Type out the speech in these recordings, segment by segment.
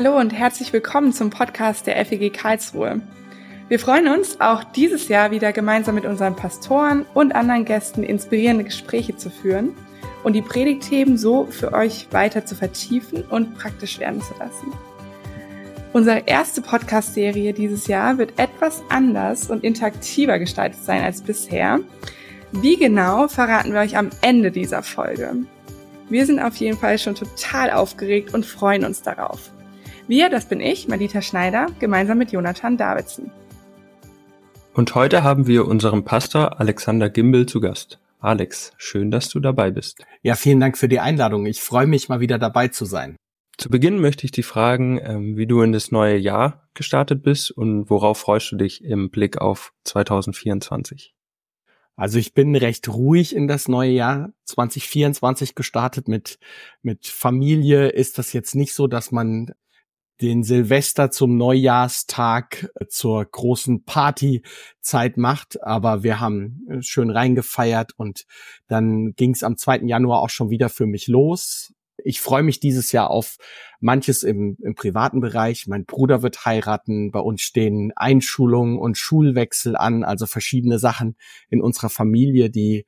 Hallo und herzlich willkommen zum Podcast der FEG Karlsruhe. Wir freuen uns, auch dieses Jahr wieder gemeinsam mit unseren Pastoren und anderen Gästen inspirierende Gespräche zu führen und die Predigtthemen so für euch weiter zu vertiefen und praktisch werden zu lassen. Unsere erste Podcast-Serie dieses Jahr wird etwas anders und interaktiver gestaltet sein als bisher. Wie genau verraten wir euch am Ende dieser Folge. Wir sind auf jeden Fall schon total aufgeregt und freuen uns darauf. Wir, das bin ich, Madita Schneider, gemeinsam mit Jonathan Davidson. Und heute haben wir unseren Pastor Alexander Gimbel zu Gast. Alex, schön, dass du dabei bist. Ja, vielen Dank für die Einladung. Ich freue mich mal wieder dabei zu sein. Zu Beginn möchte ich dich fragen, ähm, wie du in das neue Jahr gestartet bist und worauf freust du dich im Blick auf 2024? Also ich bin recht ruhig in das neue Jahr 2024 gestartet mit, mit Familie. Ist das jetzt nicht so, dass man den Silvester zum Neujahrstag äh, zur großen Partyzeit macht. Aber wir haben äh, schön reingefeiert und dann ging es am 2. Januar auch schon wieder für mich los. Ich freue mich dieses Jahr auf manches im, im privaten Bereich. Mein Bruder wird heiraten. Bei uns stehen Einschulungen und Schulwechsel an, also verschiedene Sachen in unserer Familie, die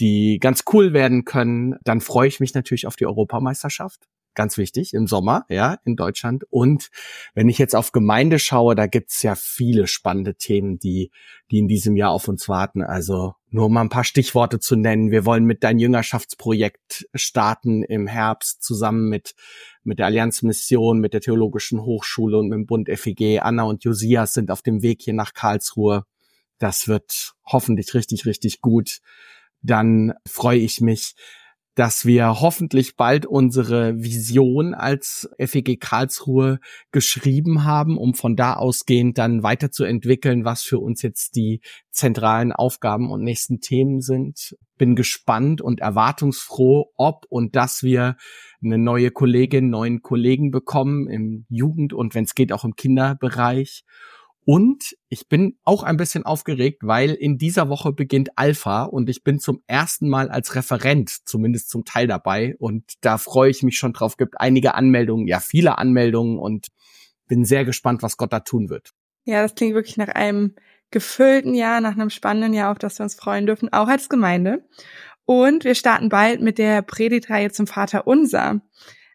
die ganz cool werden können. Dann freue ich mich natürlich auf die Europameisterschaft ganz wichtig, im Sommer, ja, in Deutschland. Und wenn ich jetzt auf Gemeinde schaue, da gibt's ja viele spannende Themen, die, die in diesem Jahr auf uns warten. Also nur mal ein paar Stichworte zu nennen. Wir wollen mit dein Jüngerschaftsprojekt starten im Herbst zusammen mit, mit der Allianzmission, mit der Theologischen Hochschule und mit dem Bund FEG. Anna und Josias sind auf dem Weg hier nach Karlsruhe. Das wird hoffentlich richtig, richtig gut. Dann freue ich mich, dass wir hoffentlich bald unsere Vision als FEG Karlsruhe geschrieben haben, um von da ausgehend dann weiterzuentwickeln, was für uns jetzt die zentralen Aufgaben und nächsten Themen sind. Bin gespannt und erwartungsfroh, ob und dass wir eine neue Kollegin, neuen Kollegen bekommen im Jugend- und wenn es geht auch im Kinderbereich und ich bin auch ein bisschen aufgeregt, weil in dieser Woche beginnt Alpha und ich bin zum ersten Mal als Referent zumindest zum Teil dabei und da freue ich mich schon drauf. Gibt einige Anmeldungen, ja viele Anmeldungen und bin sehr gespannt, was Gott da tun wird. Ja, das klingt wirklich nach einem gefüllten Jahr, nach einem spannenden Jahr, auf das wir uns freuen dürfen, auch als Gemeinde. Und wir starten bald mit der Predigtreihe zum Vater Unser.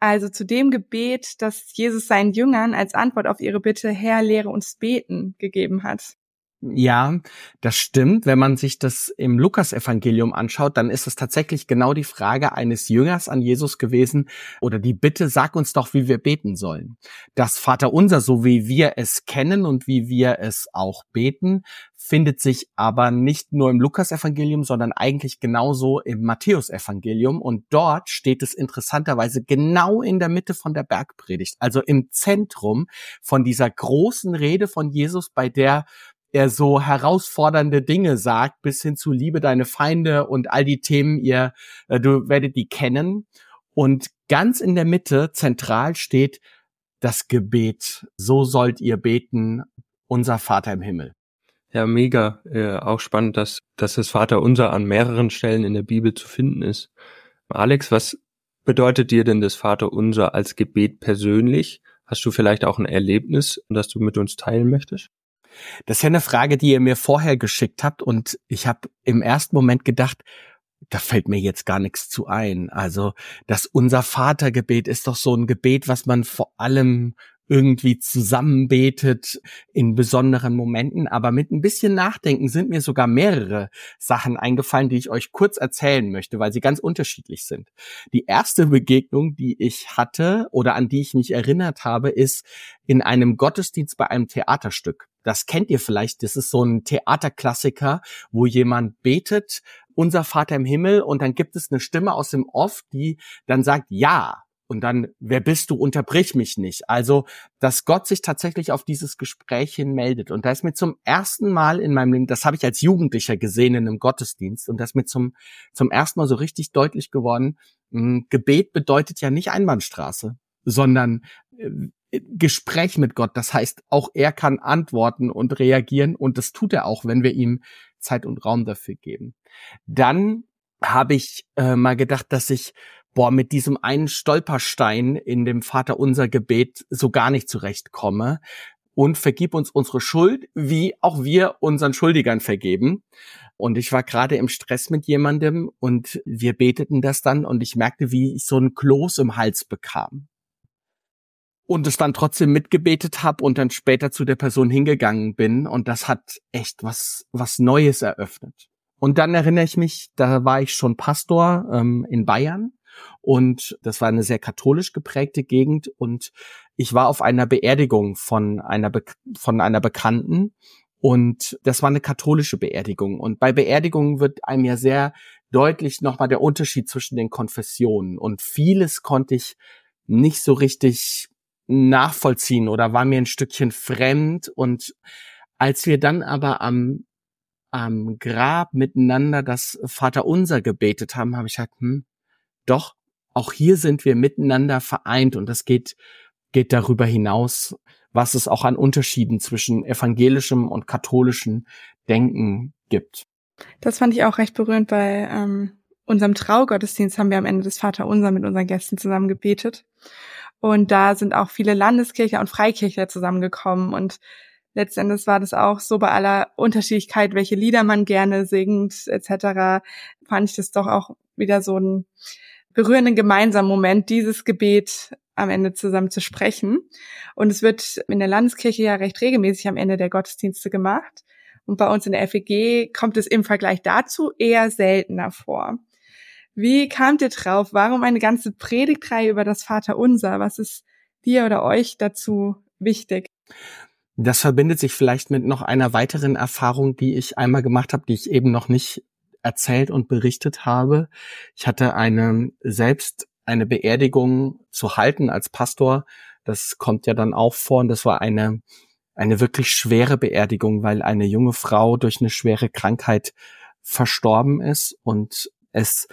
Also zu dem Gebet, das Jesus seinen Jüngern als Antwort auf ihre Bitte, Herr, lehre uns beten, gegeben hat. Ja, das stimmt. Wenn man sich das im Lukasevangelium anschaut, dann ist es tatsächlich genau die Frage eines Jüngers an Jesus gewesen oder die Bitte, sag uns doch, wie wir beten sollen. Das Vaterunser, so wie wir es kennen und wie wir es auch beten, findet sich aber nicht nur im Lukasevangelium, sondern eigentlich genauso im Matthäusevangelium und dort steht es interessanterweise genau in der Mitte von der Bergpredigt, also im Zentrum von dieser großen Rede von Jesus, bei der er so herausfordernde Dinge sagt, bis hin zu Liebe deine Feinde und all die Themen, ihr, äh, du werdet die kennen. Und ganz in der Mitte, zentral steht das Gebet. So sollt ihr beten, unser Vater im Himmel. Ja, mega. Äh, auch spannend, dass, dass das Vater unser an mehreren Stellen in der Bibel zu finden ist. Alex, was bedeutet dir denn das Vater unser als Gebet persönlich? Hast du vielleicht auch ein Erlebnis, das du mit uns teilen möchtest? Das ist ja eine Frage, die ihr mir vorher geschickt habt und ich habe im ersten Moment gedacht, da fällt mir jetzt gar nichts zu ein. Also das Unser Vatergebet ist doch so ein Gebet, was man vor allem irgendwie zusammenbetet in besonderen Momenten. Aber mit ein bisschen Nachdenken sind mir sogar mehrere Sachen eingefallen, die ich euch kurz erzählen möchte, weil sie ganz unterschiedlich sind. Die erste Begegnung, die ich hatte oder an die ich mich erinnert habe, ist in einem Gottesdienst bei einem Theaterstück. Das kennt ihr vielleicht. Das ist so ein Theaterklassiker, wo jemand betet, unser Vater im Himmel, und dann gibt es eine Stimme aus dem Off, die dann sagt, ja, und dann, wer bist du, unterbrich mich nicht. Also, dass Gott sich tatsächlich auf dieses Gespräch hin meldet. Und da ist mir zum ersten Mal in meinem Leben, das habe ich als Jugendlicher gesehen in einem Gottesdienst, und das ist mir zum, zum ersten Mal so richtig deutlich geworden, hm, Gebet bedeutet ja nicht Einbahnstraße, sondern äh, Gespräch mit Gott. Das heißt, auch er kann antworten und reagieren und das tut er auch, wenn wir ihm Zeit und Raum dafür geben. Dann habe ich äh, mal gedacht, dass ich boah, mit diesem einen Stolperstein in dem Vater unser Gebet so gar nicht zurechtkomme. Und vergib uns unsere Schuld, wie auch wir unseren Schuldigern vergeben. Und ich war gerade im Stress mit jemandem und wir beteten das dann und ich merkte, wie ich so einen Kloß im Hals bekam. Und es dann trotzdem mitgebetet habe und dann später zu der Person hingegangen bin und das hat echt was, was Neues eröffnet. Und dann erinnere ich mich, da war ich schon Pastor ähm, in Bayern und das war eine sehr katholisch geprägte Gegend und ich war auf einer Beerdigung von einer, Be von einer Bekannten und das war eine katholische Beerdigung. Und bei Beerdigungen wird einem ja sehr deutlich nochmal der Unterschied zwischen den Konfessionen. Und vieles konnte ich nicht so richtig nachvollziehen oder war mir ein Stückchen fremd. Und als wir dann aber am, am Grab miteinander das Vaterunser gebetet haben, habe ich gesagt, hm, doch, auch hier sind wir miteinander vereint und das geht, geht darüber hinaus, was es auch an Unterschieden zwischen evangelischem und katholischem Denken gibt. Das fand ich auch recht berührend bei ähm, unserem Traugottesdienst haben wir am Ende des Vaterunser mit unseren Gästen zusammen gebetet. Und da sind auch viele Landeskircher und Freikircher zusammengekommen. Und letztendlich war das auch so bei aller Unterschiedlichkeit, welche Lieder man gerne singt, etc., fand ich das doch auch wieder so ein berührenden gemeinsamen Moment, dieses Gebet am Ende zusammen zu sprechen. Und es wird in der Landeskirche ja recht regelmäßig am Ende der Gottesdienste gemacht. Und bei uns in der FEG kommt es im Vergleich dazu eher seltener vor. Wie kamt ihr drauf? Warum eine ganze Predigtreihe über das Vaterunser? Was ist dir oder euch dazu wichtig? Das verbindet sich vielleicht mit noch einer weiteren Erfahrung, die ich einmal gemacht habe, die ich eben noch nicht erzählt und berichtet habe. Ich hatte eine selbst eine Beerdigung zu halten als Pastor. Das kommt ja dann auch vor und das war eine eine wirklich schwere Beerdigung, weil eine junge Frau durch eine schwere Krankheit verstorben ist und es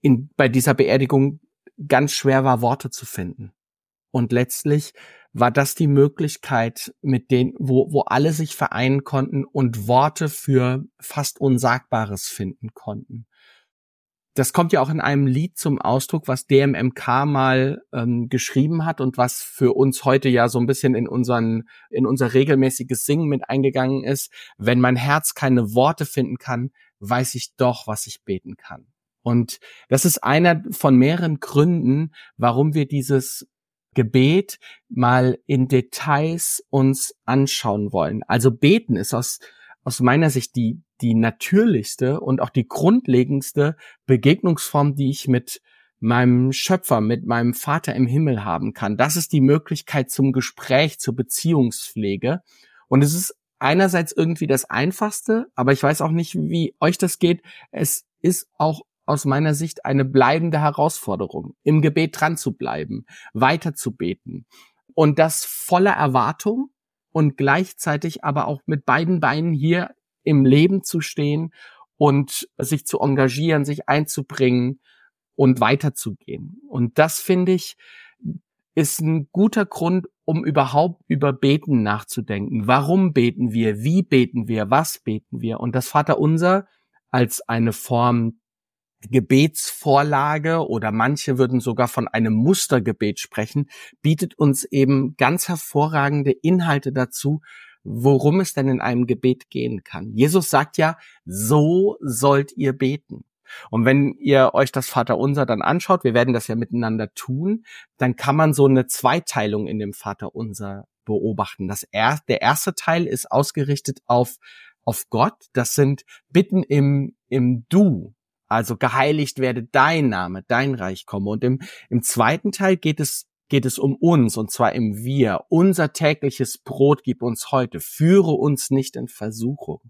in, bei dieser Beerdigung ganz schwer war, Worte zu finden. Und letztlich war das die Möglichkeit, mit denen, wo, wo alle sich vereinen konnten und Worte für fast Unsagbares finden konnten. Das kommt ja auch in einem Lied zum Ausdruck, was DMMK mal ähm, geschrieben hat und was für uns heute ja so ein bisschen in unseren in unser regelmäßiges Singen mit eingegangen ist. Wenn mein Herz keine Worte finden kann, weiß ich doch, was ich beten kann. Und das ist einer von mehreren Gründen, warum wir dieses Gebet mal in Details uns anschauen wollen. Also beten ist aus, aus meiner Sicht die, die natürlichste und auch die grundlegendste Begegnungsform, die ich mit meinem Schöpfer, mit meinem Vater im Himmel haben kann. Das ist die Möglichkeit zum Gespräch, zur Beziehungspflege. Und es ist einerseits irgendwie das Einfachste, aber ich weiß auch nicht, wie euch das geht. Es ist auch aus meiner Sicht eine bleibende Herausforderung, im Gebet dran zu bleiben, weiter zu beten. Und das voller Erwartung und gleichzeitig aber auch mit beiden Beinen hier im Leben zu stehen und sich zu engagieren, sich einzubringen und weiterzugehen. Und das finde ich, ist ein guter Grund, um überhaupt über Beten nachzudenken. Warum beten wir? Wie beten wir? Was beten wir? Und das Vaterunser als eine Form Gebetsvorlage oder manche würden sogar von einem Mustergebet sprechen, bietet uns eben ganz hervorragende Inhalte dazu, worum es denn in einem Gebet gehen kann. Jesus sagt ja, so sollt ihr beten. Und wenn ihr euch das Vaterunser dann anschaut, wir werden das ja miteinander tun, dann kann man so eine Zweiteilung in dem Vaterunser beobachten. Das er, der erste Teil ist ausgerichtet auf, auf Gott. Das sind Bitten im, im Du. Also geheiligt werde dein Name, dein Reich komme. Und im, im zweiten Teil geht es, geht es um uns, und zwar im Wir. Unser tägliches Brot gib uns heute. Führe uns nicht in Versuchung.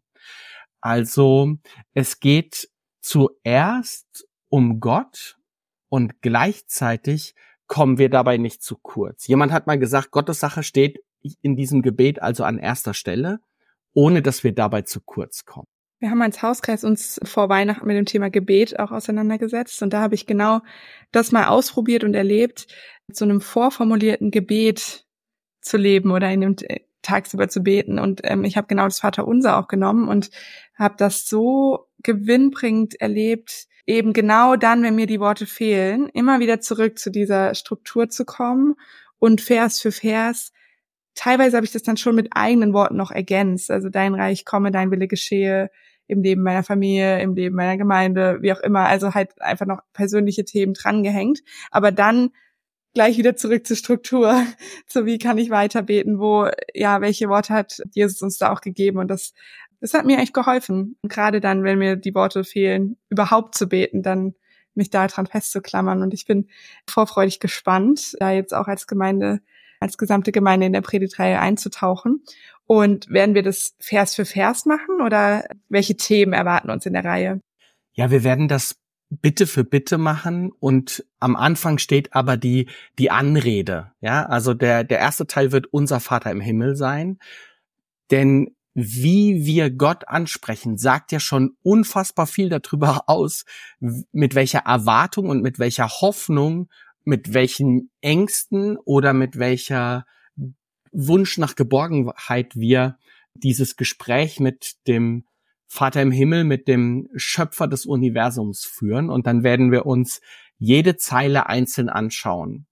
Also es geht zuerst um Gott und gleichzeitig kommen wir dabei nicht zu kurz. Jemand hat mal gesagt, Gottes Sache steht in diesem Gebet also an erster Stelle, ohne dass wir dabei zu kurz kommen. Wir haben als Hauskreis uns vor Weihnachten mit dem Thema Gebet auch auseinandergesetzt und da habe ich genau das mal ausprobiert und erlebt, mit so einem vorformulierten Gebet zu leben oder in dem tagsüber zu beten. Und ähm, ich habe genau das Vaterunser auch genommen und habe das so gewinnbringend erlebt, eben genau dann, wenn mir die Worte fehlen, immer wieder zurück zu dieser Struktur zu kommen und Vers für Vers. Teilweise habe ich das dann schon mit eigenen Worten noch ergänzt. Also dein Reich komme, dein Wille geschehe im Leben meiner Familie, im Leben meiner Gemeinde, wie auch immer. Also halt einfach noch persönliche Themen drangehängt. Aber dann gleich wieder zurück zur Struktur, so wie kann ich weiter beten, wo, ja, welche Worte hat Jesus uns da auch gegeben und das das hat mir echt geholfen. Und gerade dann, wenn mir die Worte fehlen, überhaupt zu beten, dann mich da dran festzuklammern. Und ich bin vorfreudig gespannt, da jetzt auch als Gemeinde, als gesamte Gemeinde in der Predigtreihe einzutauchen. Und werden wir das Vers für Vers machen oder welche Themen erwarten uns in der Reihe? Ja, wir werden das Bitte für Bitte machen und am Anfang steht aber die, die Anrede. Ja, also der, der erste Teil wird unser Vater im Himmel sein. Denn wie wir Gott ansprechen, sagt ja schon unfassbar viel darüber aus, mit welcher Erwartung und mit welcher Hoffnung, mit welchen Ängsten oder mit welcher Wunsch nach Geborgenheit wir dieses Gespräch mit dem Vater im Himmel, mit dem Schöpfer des Universums führen. Und dann werden wir uns jede Zeile einzeln anschauen,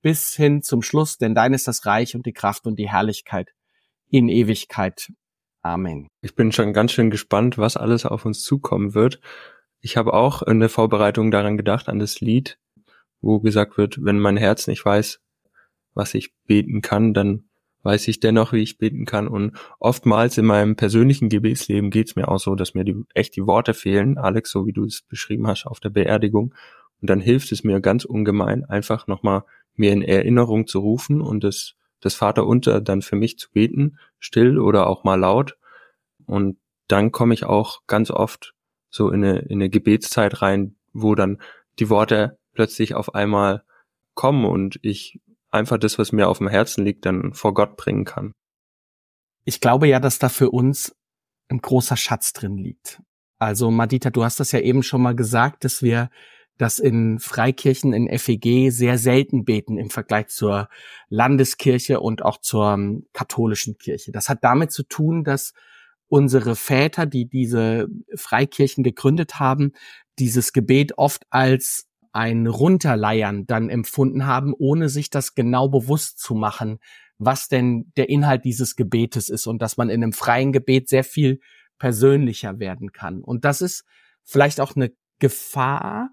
bis hin zum Schluss, denn dein ist das Reich und die Kraft und die Herrlichkeit in Ewigkeit. Amen. Ich bin schon ganz schön gespannt, was alles auf uns zukommen wird. Ich habe auch in der Vorbereitung daran gedacht, an das Lied, wo gesagt wird, wenn mein Herz nicht weiß, was ich beten kann, dann weiß ich dennoch, wie ich beten kann. Und oftmals in meinem persönlichen Gebetsleben geht es mir auch so, dass mir die, echt die Worte fehlen, Alex, so wie du es beschrieben hast auf der Beerdigung. Und dann hilft es mir ganz ungemein, einfach nochmal mir in Erinnerung zu rufen und das das Vaterunter dann für mich zu beten, still oder auch mal laut. Und dann komme ich auch ganz oft so in eine, in eine Gebetszeit rein, wo dann die Worte plötzlich auf einmal kommen und ich einfach das, was mir auf dem Herzen liegt, dann vor Gott bringen kann. Ich glaube ja, dass da für uns ein großer Schatz drin liegt. Also Madita, du hast das ja eben schon mal gesagt, dass wir dass in Freikirchen in FEG sehr selten beten im Vergleich zur Landeskirche und auch zur ähm, katholischen Kirche. Das hat damit zu tun, dass unsere Väter, die diese Freikirchen gegründet haben, dieses Gebet oft als ein Runterleiern dann empfunden haben, ohne sich das genau bewusst zu machen, was denn der Inhalt dieses Gebetes ist und dass man in einem freien Gebet sehr viel persönlicher werden kann. Und das ist vielleicht auch eine Gefahr,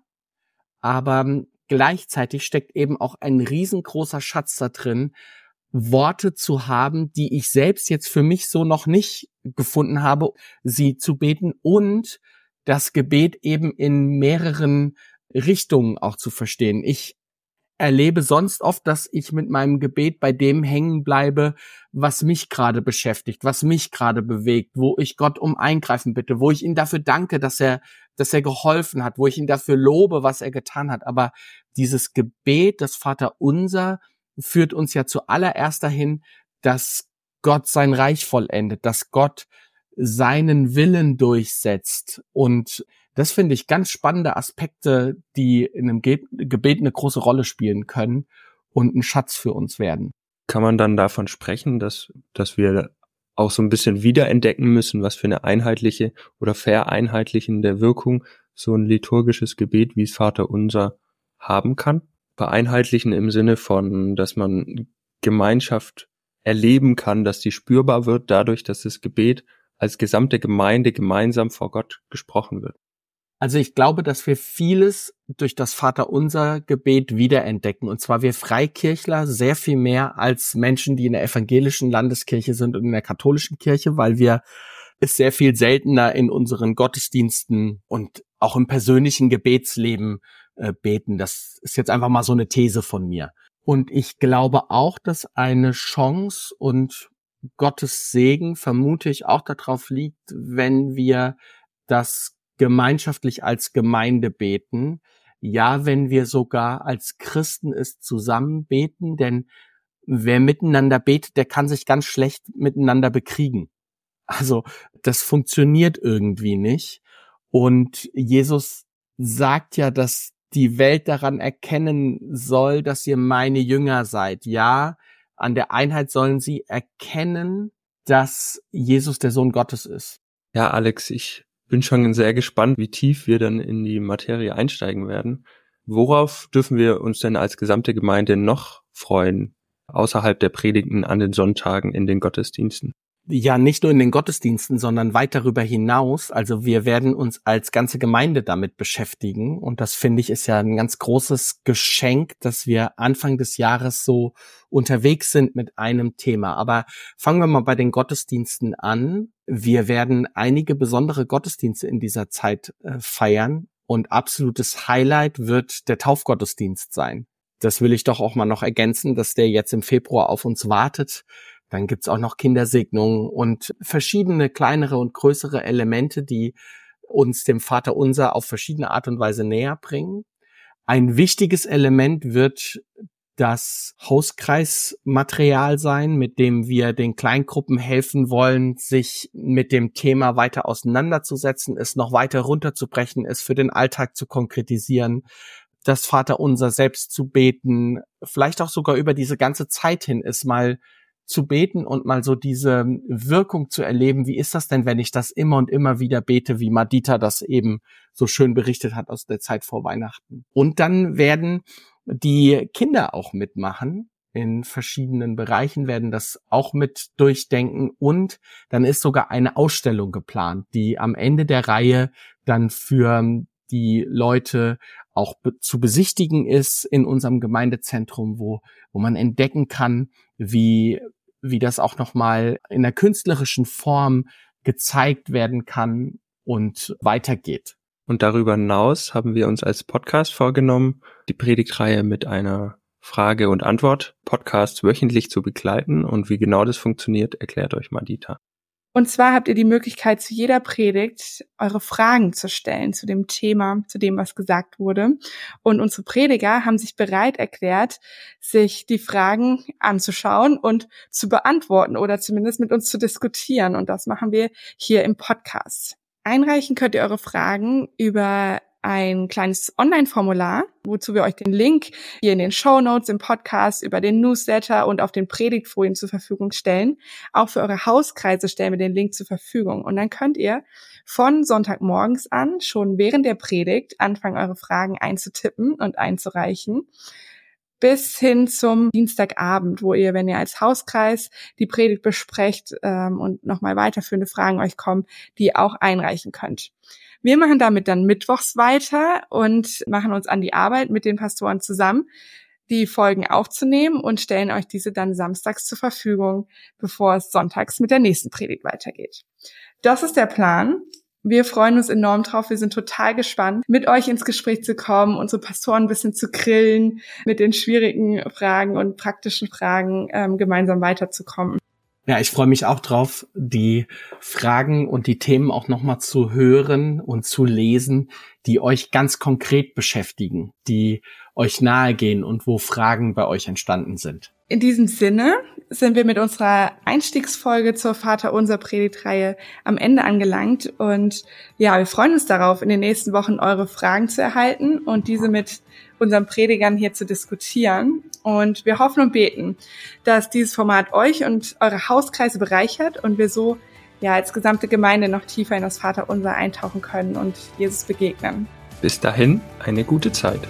aber gleichzeitig steckt eben auch ein riesengroßer Schatz da drin, Worte zu haben, die ich selbst jetzt für mich so noch nicht gefunden habe, sie zu beten und das Gebet eben in mehreren Richtungen auch zu verstehen. Ich erlebe sonst oft, dass ich mit meinem Gebet bei dem hängen bleibe, was mich gerade beschäftigt, was mich gerade bewegt, wo ich Gott um Eingreifen bitte, wo ich ihn dafür danke, dass er, dass er geholfen hat, wo ich ihn dafür lobe, was er getan hat. Aber dieses Gebet, das Vater unser, führt uns ja zuallererst dahin, dass Gott sein Reich vollendet, dass Gott seinen Willen durchsetzt und das finde ich ganz spannende Aspekte, die in einem Gebet eine große Rolle spielen können und ein Schatz für uns werden. Kann man dann davon sprechen, dass, dass wir auch so ein bisschen wiederentdecken müssen, was für eine einheitliche oder vereinheitlichende Wirkung so ein liturgisches Gebet wie Vater unser haben kann? Vereinheitlichen im Sinne von, dass man Gemeinschaft erleben kann, dass die spürbar wird dadurch, dass das Gebet als gesamte Gemeinde gemeinsam vor Gott gesprochen wird. Also ich glaube, dass wir vieles durch das Vaterunser Gebet wiederentdecken. Und zwar wir Freikirchler sehr viel mehr als Menschen, die in der evangelischen Landeskirche sind und in der katholischen Kirche, weil wir es sehr viel seltener in unseren Gottesdiensten und auch im persönlichen Gebetsleben äh, beten. Das ist jetzt einfach mal so eine These von mir. Und ich glaube auch, dass eine Chance und Gottes Segen vermute ich auch darauf liegt, wenn wir das gemeinschaftlich als Gemeinde beten. Ja, wenn wir sogar als Christen es zusammen beten, denn wer miteinander betet, der kann sich ganz schlecht miteinander bekriegen. Also das funktioniert irgendwie nicht. Und Jesus sagt ja, dass die Welt daran erkennen soll, dass ihr meine Jünger seid. Ja, an der Einheit sollen sie erkennen, dass Jesus der Sohn Gottes ist. Ja, Alex, ich bin schon sehr gespannt, wie tief wir dann in die Materie einsteigen werden. Worauf dürfen wir uns denn als gesamte Gemeinde noch freuen, außerhalb der Predigten an den Sonntagen in den Gottesdiensten? Ja nicht nur in den Gottesdiensten, sondern weit darüber hinaus. Also wir werden uns als ganze Gemeinde damit beschäftigen. Und das finde ich ist ja ein ganz großes Geschenk, dass wir Anfang des Jahres so unterwegs sind mit einem Thema. Aber fangen wir mal bei den Gottesdiensten an. Wir werden einige besondere Gottesdienste in dieser Zeit äh, feiern. Und absolutes Highlight wird der Taufgottesdienst sein. Das will ich doch auch mal noch ergänzen, dass der jetzt im Februar auf uns wartet dann gibt's auch noch Kindersegnungen und verschiedene kleinere und größere Elemente, die uns dem Vater unser auf verschiedene Art und Weise näher bringen. Ein wichtiges Element wird das Hauskreismaterial sein, mit dem wir den Kleingruppen helfen wollen, sich mit dem Thema weiter auseinanderzusetzen, es noch weiter runterzubrechen, es für den Alltag zu konkretisieren, das Vaterunser selbst zu beten, vielleicht auch sogar über diese ganze Zeit hin es mal zu beten und mal so diese Wirkung zu erleben. Wie ist das denn, wenn ich das immer und immer wieder bete, wie Madita das eben so schön berichtet hat aus der Zeit vor Weihnachten? Und dann werden die Kinder auch mitmachen. In verschiedenen Bereichen werden das auch mit durchdenken und dann ist sogar eine Ausstellung geplant, die am Ende der Reihe dann für die Leute auch be zu besichtigen ist in unserem Gemeindezentrum, wo, wo man entdecken kann, wie, wie das auch nochmal in der künstlerischen Form gezeigt werden kann und weitergeht. Und darüber hinaus haben wir uns als Podcast vorgenommen, die Predigtreihe mit einer Frage- und Antwort-Podcast wöchentlich zu begleiten. Und wie genau das funktioniert, erklärt euch Madita. Und zwar habt ihr die Möglichkeit, zu jeder Predigt eure Fragen zu stellen zu dem Thema, zu dem, was gesagt wurde. Und unsere Prediger haben sich bereit erklärt, sich die Fragen anzuschauen und zu beantworten oder zumindest mit uns zu diskutieren. Und das machen wir hier im Podcast. Einreichen könnt ihr eure Fragen über ein kleines Online-Formular, wozu wir euch den Link hier in den Show Notes im Podcast über den Newsletter und auf den Predigtfolien zur Verfügung stellen. Auch für eure Hauskreise stellen wir den Link zur Verfügung. Und dann könnt ihr von Sonntagmorgens an schon während der Predigt anfangen, eure Fragen einzutippen und einzureichen bis hin zum Dienstagabend, wo ihr, wenn ihr als Hauskreis die Predigt besprecht ähm, und nochmal weiterführende Fragen euch kommen, die auch einreichen könnt. Wir machen damit dann mittwochs weiter und machen uns an die Arbeit mit den Pastoren zusammen, die Folgen aufzunehmen und stellen euch diese dann samstags zur Verfügung, bevor es sonntags mit der nächsten Predigt weitergeht. Das ist der Plan. Wir freuen uns enorm drauf. Wir sind total gespannt, mit euch ins Gespräch zu kommen, unsere Pastoren ein bisschen zu grillen, mit den schwierigen Fragen und praktischen Fragen ähm, gemeinsam weiterzukommen. Ja, ich freue mich auch drauf, die Fragen und die Themen auch nochmal zu hören und zu lesen, die euch ganz konkret beschäftigen, die euch nahegehen und wo Fragen bei euch entstanden sind. In diesem Sinne sind wir mit unserer Einstiegsfolge zur Vater unser Predigtreihe am Ende angelangt und ja, wir freuen uns darauf, in den nächsten Wochen eure Fragen zu erhalten und diese mit unseren Predigern hier zu diskutieren. Und wir hoffen und beten, dass dieses Format euch und eure Hauskreise bereichert und wir so ja als gesamte Gemeinde noch tiefer in das Vaterunser eintauchen können und Jesus begegnen. Bis dahin eine gute Zeit.